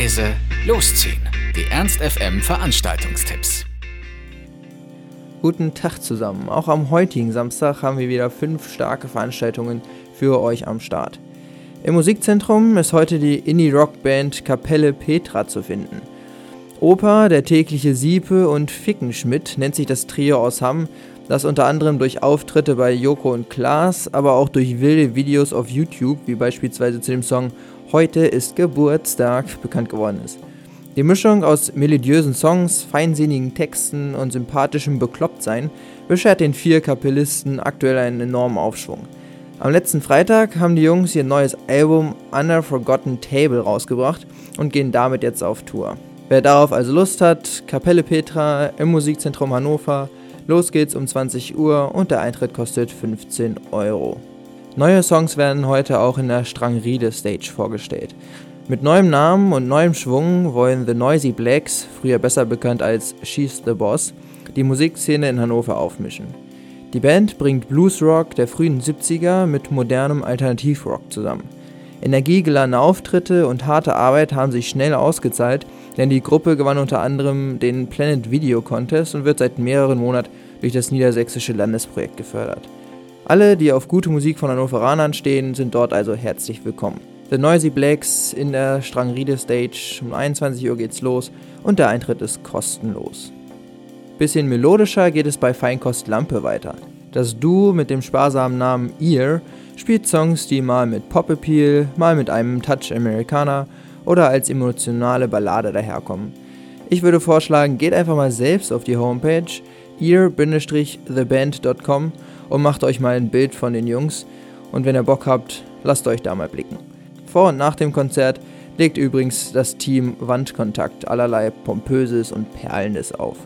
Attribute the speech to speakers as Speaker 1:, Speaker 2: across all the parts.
Speaker 1: leise, losziehen. Die Ernst FM Veranstaltungstipps.
Speaker 2: Guten Tag zusammen. Auch am heutigen Samstag haben wir wieder fünf starke Veranstaltungen für euch am Start. Im Musikzentrum ist heute die Indie-Rock-Band Kapelle Petra zu finden. Opa, der tägliche Siepe und Fickenschmidt nennt sich das Trio aus Hamm, das unter anderem durch Auftritte bei Joko und Klaas, aber auch durch wilde Videos auf YouTube, wie beispielsweise zu dem Song Heute ist Geburtstag, bekannt geworden ist. Die Mischung aus melodiösen Songs, feinsinnigen Texten und sympathischem Beklopptsein beschert den vier Kapellisten aktuell einen enormen Aufschwung. Am letzten Freitag haben die Jungs ihr neues Album Under Forgotten Table rausgebracht und gehen damit jetzt auf Tour. Wer darauf also Lust hat, Kapelle Petra im Musikzentrum Hannover, los geht's um 20 Uhr und der Eintritt kostet 15 Euro. Neue Songs werden heute auch in der Strangriede Stage vorgestellt. Mit neuem Namen und neuem Schwung wollen The Noisy Blacks, früher besser bekannt als She's the Boss, die Musikszene in Hannover aufmischen. Die Band bringt Bluesrock der frühen 70er mit modernem Alternativrock zusammen. Energiegeladene Auftritte und harte Arbeit haben sich schnell ausgezahlt, denn die Gruppe gewann unter anderem den Planet Video Contest und wird seit mehreren Monaten durch das niedersächsische Landesprojekt gefördert. Alle, die auf gute Musik von Hannoveranern stehen, sind dort also herzlich willkommen. The Noisy Blacks in der Strangriede Stage. Um 21 Uhr geht's los und der Eintritt ist kostenlos. Bisschen melodischer geht es bei Feinkost Lampe weiter. Das Duo mit dem sparsamen Namen Ear spielt Songs, die mal mit Pop-Appeal, mal mit einem Touch Americana oder als emotionale Ballade daherkommen. Ich würde vorschlagen, geht einfach mal selbst auf die Homepage ear-theband.com und macht euch mal ein Bild von den Jungs. Und wenn ihr Bock habt, lasst euch da mal blicken. Vor und nach dem Konzert legt übrigens das Team Wandkontakt allerlei Pompöses und Perlendes auf.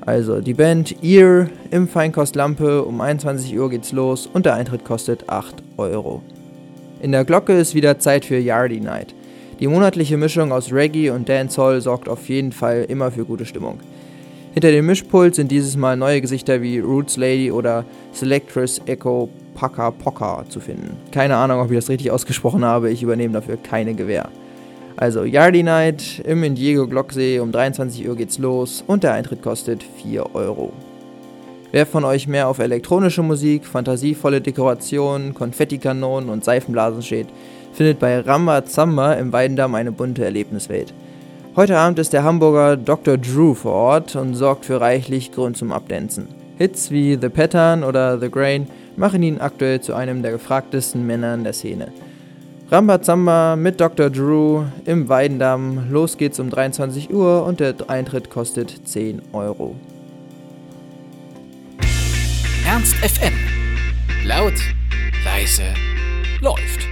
Speaker 2: Also die Band Ear im Feinkost Lampe, um 21 Uhr geht's los und der Eintritt kostet 8 Euro. In der Glocke ist wieder Zeit für Yardy Night. Die monatliche Mischung aus Reggae und Dancehall sorgt auf jeden Fall immer für gute Stimmung. Hinter dem Mischpult sind dieses Mal neue Gesichter wie Roots Lady oder Selectress Echo Paka Poka zu finden. Keine Ahnung, ob ich das richtig ausgesprochen habe, ich übernehme dafür keine Gewähr. Also Yardy Night im Indiego Glocksee, um 23 Uhr geht's los und der Eintritt kostet 4 Euro. Wer von euch mehr auf elektronische Musik, fantasievolle Dekorationen, Konfettikanonen und Seifenblasen steht, findet bei Ramba Zamba im Weidendamm eine bunte Erlebniswelt. Heute Abend ist der Hamburger Dr. Drew vor Ort und sorgt für reichlich Grund zum Abdancen. Hits wie The Pattern oder The Grain machen ihn aktuell zu einem der gefragtesten Männern der Szene. Rambazamba mit Dr. Drew im Weidendamm. Los geht's um 23 Uhr und der Eintritt kostet 10 Euro.
Speaker 1: Ernst FM. Laut, leise, läuft.